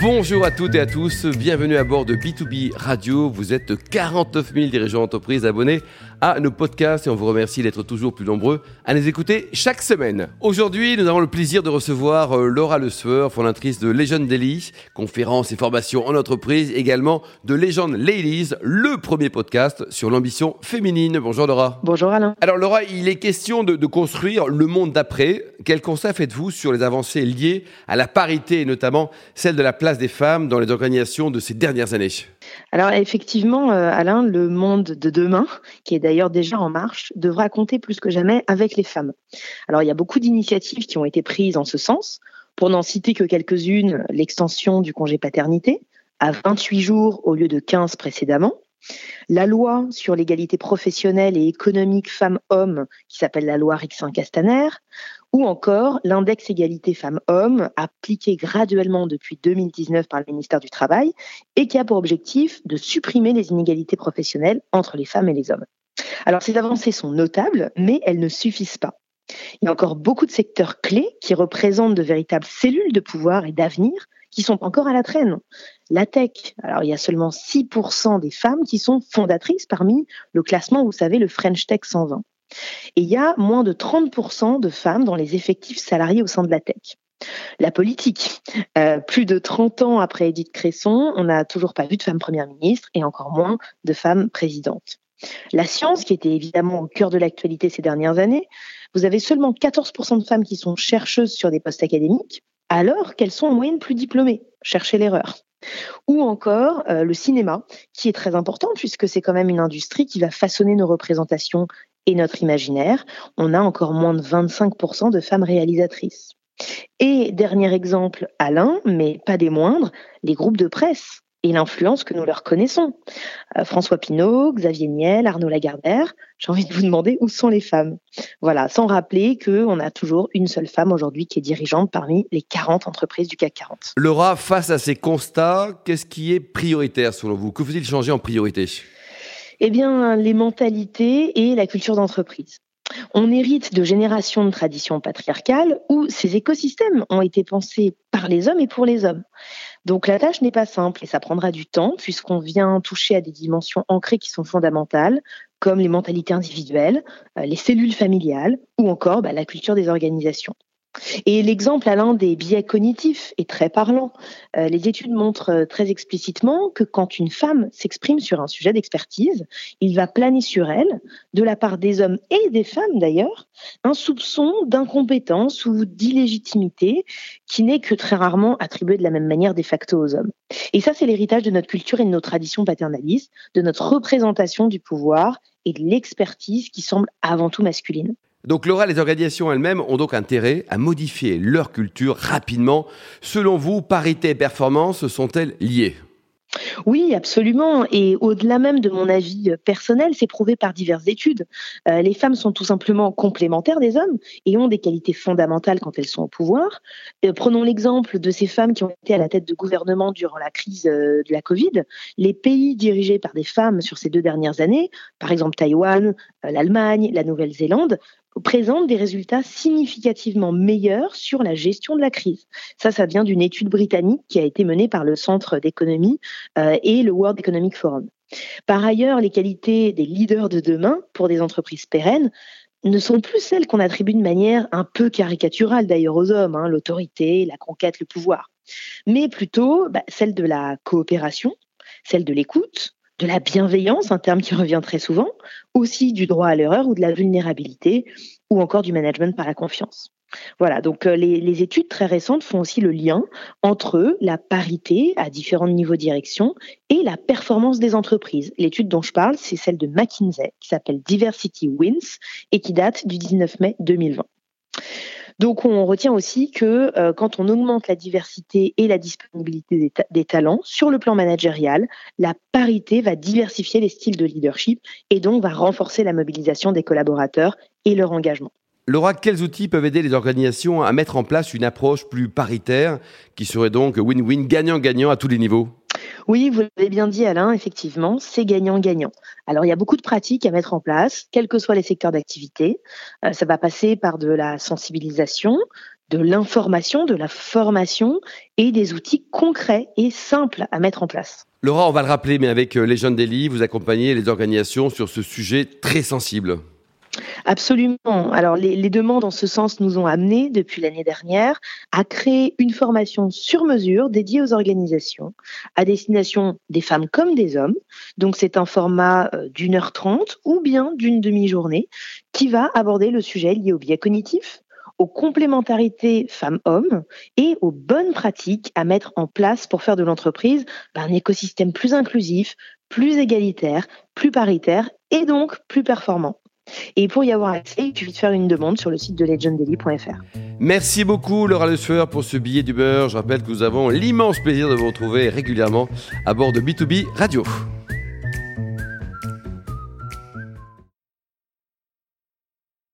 Bonjour à toutes et à tous, bienvenue à bord de B2B Radio. Vous êtes 49 000 dirigeants d'entreprise abonnés à nos podcasts et on vous remercie d'être toujours plus nombreux à les écouter chaque semaine. Aujourd'hui, nous avons le plaisir de recevoir euh, Laura Le Sueur, fondatrice de Legend Daily, conférences et formations en entreprise, également de Legend Ladies, le premier podcast sur l'ambition féminine. Bonjour Laura. Bonjour Alain. Alors Laura, il est question de, de construire le monde d'après. Quel constat faites-vous sur les avancées liées à la parité et notamment celle de la place des femmes dans les organisations de ces dernières années alors effectivement, euh, Alain, le monde de demain, qui est d'ailleurs déjà en marche, devra compter plus que jamais avec les femmes. Alors il y a beaucoup d'initiatives qui ont été prises en ce sens. Pour n'en citer que quelques-unes, l'extension du congé paternité à 28 jours au lieu de 15 précédemment. La loi sur l'égalité professionnelle et économique femmes-hommes, qui s'appelle la loi Rixin-Castaner, ou encore l'index égalité femmes-hommes, appliqué graduellement depuis 2019 par le ministère du Travail, et qui a pour objectif de supprimer les inégalités professionnelles entre les femmes et les hommes. Alors ces avancées sont notables, mais elles ne suffisent pas. Il y a encore beaucoup de secteurs clés qui représentent de véritables cellules de pouvoir et d'avenir qui sont encore à la traîne. La tech, alors il y a seulement 6% des femmes qui sont fondatrices parmi le classement, vous savez, le French Tech 120. Et il y a moins de 30% de femmes dans les effectifs salariés au sein de la tech. La politique, euh, plus de 30 ans après Edith Cresson, on n'a toujours pas vu de femme première ministre et encore moins de femmes présidentes. La science, qui était évidemment au cœur de l'actualité ces dernières années, vous avez seulement 14% de femmes qui sont chercheuses sur des postes académiques, alors qu'elles sont en moyenne plus diplômées. Cherchez l'erreur. Ou encore euh, le cinéma, qui est très important puisque c'est quand même une industrie qui va façonner nos représentations et notre imaginaire. On a encore moins de 25% de femmes réalisatrices. Et dernier exemple, Alain, mais pas des moindres, les groupes de presse et l'influence que nous leur connaissons. Euh, François Pinault, Xavier Niel, Arnaud Lagardère, j'ai envie de vous demander où sont les femmes. Voilà, sans rappeler qu'on a toujours une seule femme aujourd'hui qui est dirigeante parmi les 40 entreprises du CAC 40. Laura, face à ces constats, qu'est-ce qui est prioritaire selon vous? Que faut-il changer en priorité? Eh bien, les mentalités et la culture d'entreprise. On hérite de générations de traditions patriarcales où ces écosystèmes ont été pensés par les hommes et pour les hommes. Donc la tâche n'est pas simple et ça prendra du temps puisqu'on vient toucher à des dimensions ancrées qui sont fondamentales, comme les mentalités individuelles, euh, les cellules familiales ou encore bah, la culture des organisations. Et l'exemple, Alain, des biais cognitifs est très parlant. Euh, les études montrent euh, très explicitement que quand une femme s'exprime sur un sujet d'expertise, il va planer sur elle, de la part des hommes et des femmes d'ailleurs, un soupçon d'incompétence ou d'illégitimité qui n'est que très rarement attribué de la même manière de facto aux hommes. Et ça, c'est l'héritage de notre culture et de nos traditions paternalistes, de notre représentation du pouvoir et de l'expertise qui semble avant tout masculine. Donc Laura, les organisations elles-mêmes ont donc intérêt à modifier leur culture rapidement. Selon vous, parité et performance sont-elles liées? Oui, absolument. Et au-delà même de mon avis personnel, c'est prouvé par diverses études. Euh, les femmes sont tout simplement complémentaires des hommes et ont des qualités fondamentales quand elles sont au pouvoir. Euh, prenons l'exemple de ces femmes qui ont été à la tête de gouvernement durant la crise euh, de la Covid. Les pays dirigés par des femmes sur ces deux dernières années, par exemple Taïwan, l'Allemagne, la Nouvelle-Zélande, présente des résultats significativement meilleurs sur la gestion de la crise. Ça, ça vient d'une étude britannique qui a été menée par le Centre d'économie euh, et le World Economic Forum. Par ailleurs, les qualités des leaders de demain pour des entreprises pérennes ne sont plus celles qu'on attribue de manière un peu caricaturale d'ailleurs aux hommes, hein, l'autorité, la conquête, le pouvoir, mais plutôt bah, celle de la coopération, celle de l'écoute, de la bienveillance, un terme qui revient très souvent, aussi du droit à l'erreur ou de la vulnérabilité, ou encore du management par la confiance. Voilà, donc euh, les, études très récentes font aussi le lien entre la parité à différents niveaux de direction et la performance des entreprises. L'étude dont je parle, c'est celle de McKinsey, qui s'appelle Diversity Wins et qui date du 19 mai 2020. Donc on retient aussi que euh, quand on augmente la diversité et la disponibilité des, talents sur le plan managérial, la parité va diversifier les styles de leadership et donc va renforcer la mobilisation des collaborateurs et leur engagement. Laura, quels outils peuvent aider les organisations à mettre en place une approche plus paritaire qui serait donc win-win, gagnant-gagnant à tous les niveaux? Oui, vous l'avez bien dit Alain, effectivement, c'est gagnant-gagnant. Alors il y a beaucoup de pratiques à mettre en place, quels que soient les secteurs d'activité. Euh, ça va passer par de la sensibilisation, de l'information, de la formation et des outils concrets et simples à mettre en place. Laura, on va le rappeler, mais avec euh, les jeunes Daily, vous accompagnez les organisations sur ce sujet très sensible. Absolument. Alors les, demandes en ce sens nous ont amenés depuis l'année dernière à créer une formation sur mesure dédiée aux organisations à destination des femmes comme des hommes. Donc c'est un format euh, d'une heure trente ou bien d'une demi-journée qui va aborder le sujet lié au biais cognitif, aux complémentarités femmes-hommes et aux bonnes pratiques à mettre en place pour faire de l'entreprise un écosystème plus inclusif, plus égalitaire, plus paritaire et donc plus performant. Et pour y avoir accès, il suffit de faire une demande sur le site de legenddaily.fr. Merci beaucoup Laura Le pour ce billet du beurre. Je rappelle que nous avons l'immense plaisir de vous retrouver régulièrement à bord de B2B Radio.